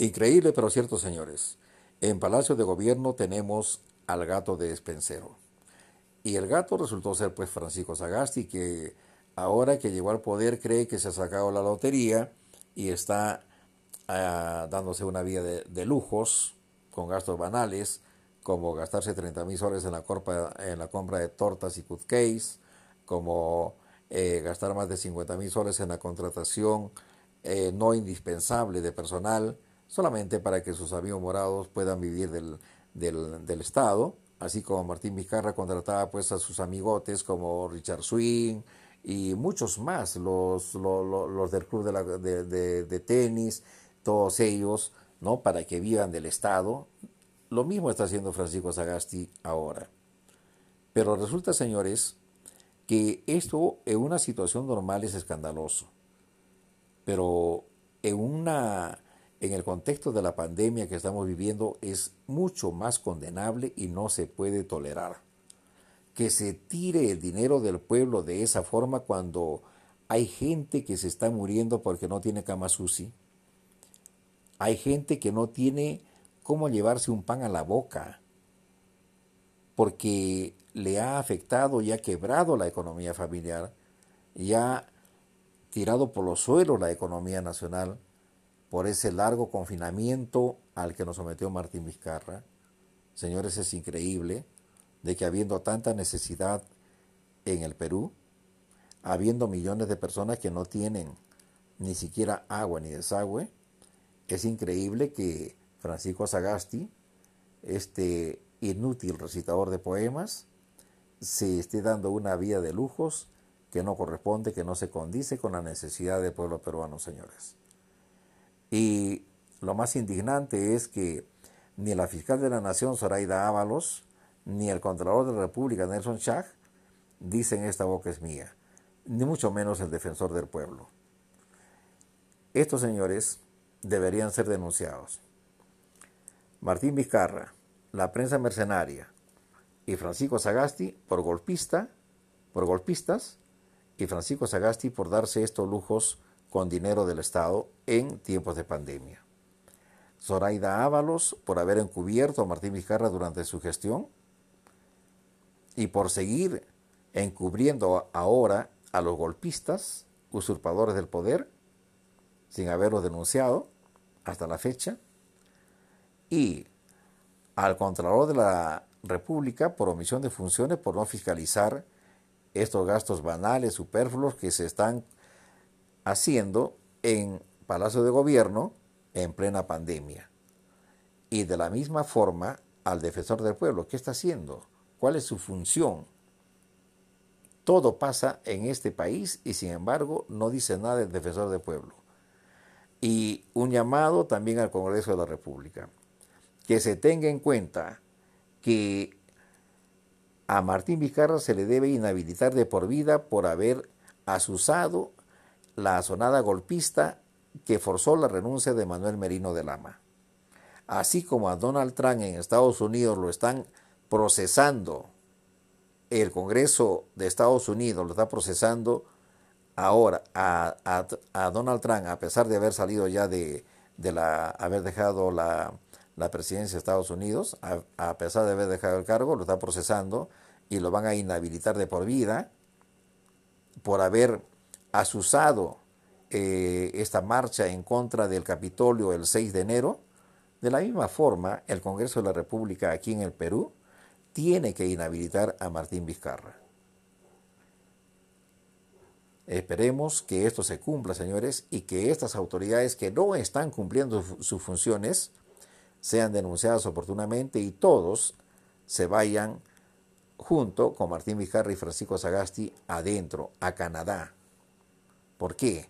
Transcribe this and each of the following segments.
Increíble pero cierto, señores. En Palacio de Gobierno tenemos al gato de despensero. Y el gato resultó ser pues Francisco Sagasti, que ahora que llegó al poder cree que se ha sacado la lotería y está ah, dándose una vida de, lujos con gastos banales, como gastarse 30 mil soles en la, en la compra de tortas y cupcakes, como eh, gastar más de 50 mil soles en la contratación eh, no indispensable de personal, solamente para que sus amigos morados puedan vivir del, del, Estado, así como Martín Vizcarra contrataba pues a sus amigotes como Richard Swing y muchos más, los, los, del club de, de, tenis, todos ellos, ¿no? Para que vivan del Estado. Lo mismo está haciendo Francisco Sagasti ahora. Pero resulta, señores, que esto en una situación normal es escandaloso. Pero en una en el contexto de la pandemia que estamos viviendo es mucho más condenable y no se puede tolerar. Que se tire el dinero del pueblo de esa forma cuando hay gente que se está muriendo porque no tiene cama sushi. Hay gente que no tiene cómo llevarse un pan a la boca porque le ha afectado y ha quebrado la economía familiar y ha tirado por los suelos la economía nacional por ese largo confinamiento al que nos sometió Martín Vizcarra. Señores, es increíble de que habiendo tanta necesidad en el Perú, habiendo millones de personas que no tienen ni siquiera agua ni desagüe, es increíble que Francisco Sagasti, este inútil recitador de poemas, se esté dando una vida de lujos que no corresponde, que no se condice con la necesidad del pueblo peruano, señores. Y lo más indignante es que ni la fiscal de la Nación, Zoraida Ábalos, ni el Contralor de la República, Nelson Chag, dicen esta boca es mía, ni mucho menos el defensor del pueblo. Estos señores deberían ser denunciados. Martín Vizcarra, la prensa mercenaria y Francisco Sagasti por golpista, por golpistas, y Francisco Sagasti por darse estos lujos con dinero del Estado en tiempos de pandemia. Zoraida Ábalos por haber encubierto a Martín Vizcarra durante su gestión y por seguir encubriendo ahora a los golpistas, usurpadores del poder, sin haberlos denunciado hasta la fecha, y al Contralor de la República por omisión de funciones por no fiscalizar estos gastos banales, superfluos que se están haciendo en Palacio de Gobierno en plena pandemia. Y de la misma forma al defensor del pueblo, ¿qué está haciendo? ¿Cuál es su función? Todo pasa en este país y sin embargo no dice nada del defensor del pueblo. Y un llamado también al Congreso de la República, que se tenga en cuenta que a Martín Vizcarra se le debe inhabilitar de por vida por haber asusado la sonada golpista que forzó la renuncia de Manuel Merino de Lama. Así como a Donald Trump en Estados Unidos lo están procesando, el Congreso de Estados Unidos lo está procesando ahora a, Donald Trump, a pesar de haber salido ya de, la, haber dejado la, presidencia de Estados Unidos, a pesar de haber dejado el cargo, lo está procesando y lo van a inhabilitar de por vida por haber asusado eh, esta marcha en contra del Capitolio el 6 de enero, de la misma forma, el Congreso de la República aquí en el Perú tiene que inhabilitar a Martín Vizcarra. Esperemos que esto se cumpla, señores, y que estas autoridades que no están cumpliendo sus funciones sean denunciadas oportunamente y todos se vayan junto con Martín Vizcarra y Francisco Sagasti adentro, a Canadá, ¿Por qué?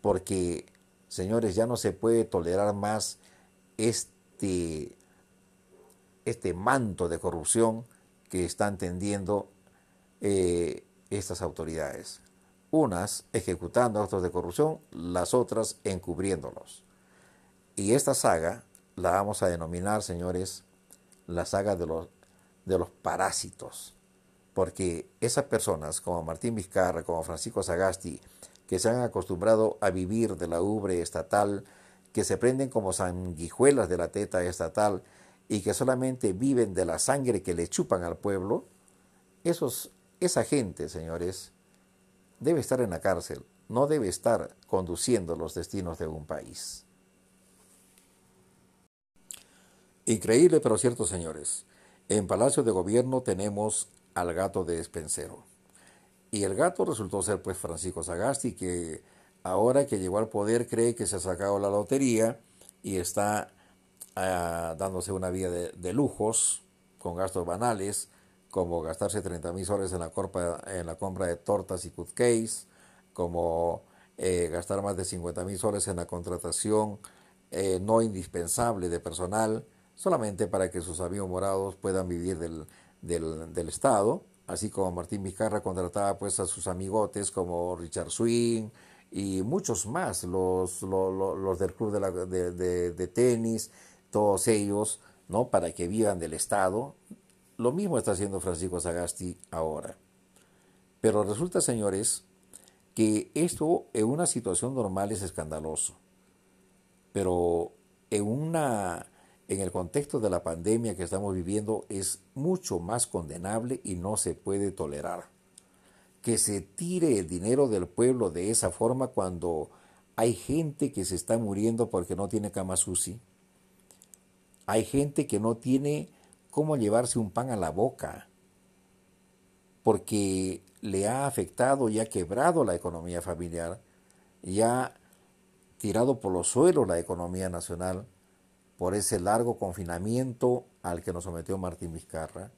Porque, señores, ya no se puede tolerar más este, este manto de corrupción que están tendiendo eh, estas autoridades. Unas ejecutando actos de corrupción, las otras encubriéndolos. Y esta saga la vamos a denominar, señores, la saga de los, de los parásitos. Porque esas personas como Martín Vizcarra, como Francisco Sagasti, que se han acostumbrado a vivir de la ubre estatal, que se prenden como sanguijuelas de la teta estatal y que solamente viven de la sangre que le chupan al pueblo, esos, esa gente, señores, debe estar en la cárcel, no debe estar conduciendo los destinos de un país. Increíble pero cierto, señores. En Palacio de Gobierno tenemos al gato de despensero. Y el gato resultó ser pues Francisco Sagasti, que ahora que llegó al poder cree que se ha sacado la lotería y está ah, dándose una vida de, lujos con gastos banales, como gastarse 30 mil soles en la, en la compra de tortas y cupcakes, como eh, gastar más de 50 mil soles en la contratación eh, no indispensable de personal, solamente para que sus amigos morados puedan vivir del, del, Estado, así como Martín Vizcarra contrataba pues a sus amigotes como Richard Swing y muchos más, los, los, del club de, de, tenis, todos ellos, ¿no? Para que vivan del Estado. Lo mismo está haciendo Francisco Sagasti ahora. Pero resulta, señores, que esto en una situación normal es escandaloso. Pero en una en el contexto de la pandemia que estamos viviendo es mucho más condenable y no se puede tolerar. Que se tire el dinero del pueblo de esa forma cuando hay gente que se está muriendo porque no tiene cama sushi. Hay gente que no tiene cómo llevarse un pan a la boca porque le ha afectado y ha quebrado la economía familiar, y ha tirado por los suelos la economía nacional por ese largo confinamiento al que nos sometió Martín Vizcarra.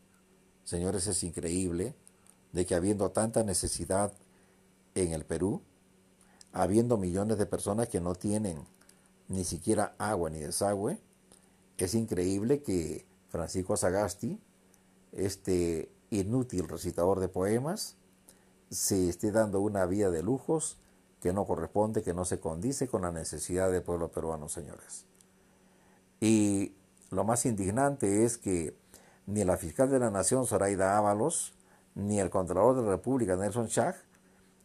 Señores, es increíble de que habiendo tanta necesidad en el Perú, habiendo millones de personas que no tienen ni siquiera agua ni desagüe, es increíble que Francisco Sagasti, este inútil recitador de poemas, se esté dando una vida de lujos que no corresponde, que no se condice con la necesidad del pueblo peruano, señores. Y lo más indignante es que ni la fiscal de la Nación, Zoraida Ábalos, ni el Contralor de la República, Nelson Chag,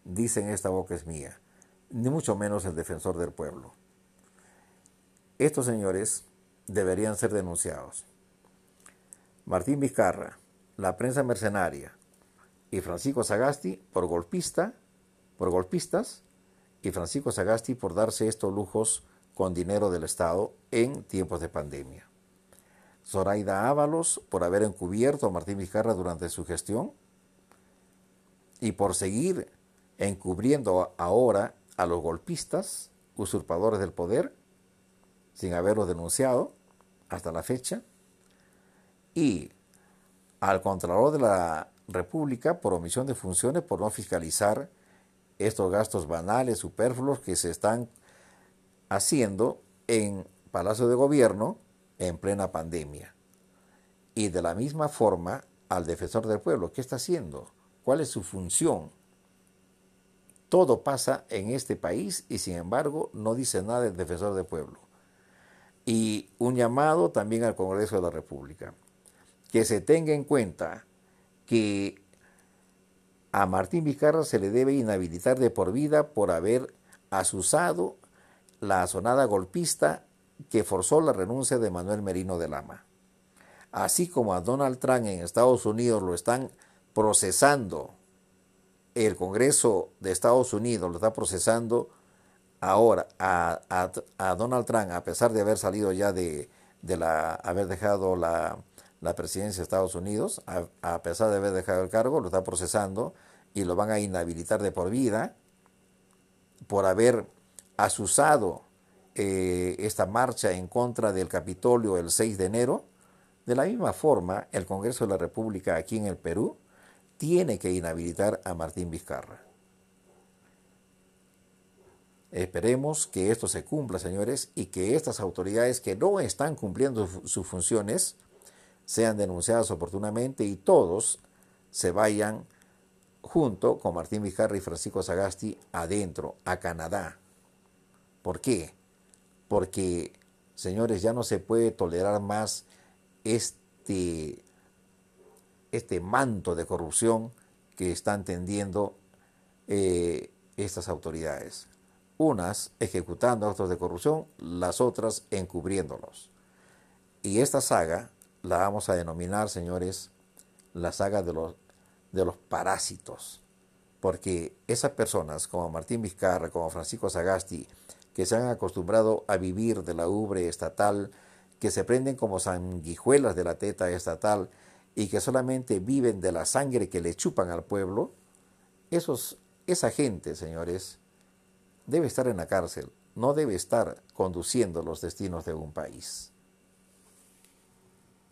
dicen esta boca es mía, ni mucho menos el defensor del pueblo. Estos señores deberían ser denunciados. Martín Vizcarra, la prensa mercenaria, y Francisco Sagasti por golpista, por golpistas, y Francisco Sagasti por darse estos lujos con dinero del Estado en tiempos de pandemia. Zoraida Ábalos por haber encubierto a Martín Vizcarra durante su gestión y por seguir encubriendo ahora a los golpistas, usurpadores del poder, sin haberlos denunciado hasta la fecha, y al Contralor de la República por omisión de funciones, por no fiscalizar estos gastos banales, superfluos que se están haciendo en Palacio de Gobierno en plena pandemia. Y de la misma forma al defensor del pueblo, ¿qué está haciendo? ¿Cuál es su función? Todo pasa en este país y sin embargo no dice nada del defensor del pueblo. Y un llamado también al Congreso de la República, que se tenga en cuenta que a Martín Vizcarra se le debe inhabilitar de por vida por haber asusado la sonada golpista que forzó la renuncia de Manuel Merino de Lama. Así como a Donald Trump en Estados Unidos lo están procesando, el Congreso de Estados Unidos lo está procesando ahora a, Donald Trump, a pesar de haber salido ya de, la, haber dejado la, presidencia de Estados Unidos, a pesar de haber dejado el cargo, lo está procesando y lo van a inhabilitar de por vida por haber asusado eh, esta marcha en contra del Capitolio el 6 de enero, de la misma forma el Congreso de la República aquí en el Perú tiene que inhabilitar a Martín Vizcarra. Esperemos que esto se cumpla, señores, y que estas autoridades que no están cumpliendo sus funciones sean denunciadas oportunamente y todos se vayan junto con Martín Vizcarra y Francisco Sagasti adentro, a Canadá, ¿Por qué? Porque, señores, ya no se puede tolerar más este, este manto de corrupción que están tendiendo eh, estas autoridades. unas ejecutando actos de corrupción, las otras encubriéndolos. Y esta saga la vamos a denominar, señores, la saga de los, de los parásitos, porque esas personas como Martín Vizcarra, como Francisco Sagasti, que se han acostumbrado a vivir de la ubre estatal, que se prenden como sanguijuelas de la teta estatal y que solamente viven de la sangre que le chupan al pueblo, esos, esa gente, señores, debe estar en la cárcel, no debe estar conduciendo los destinos de un país.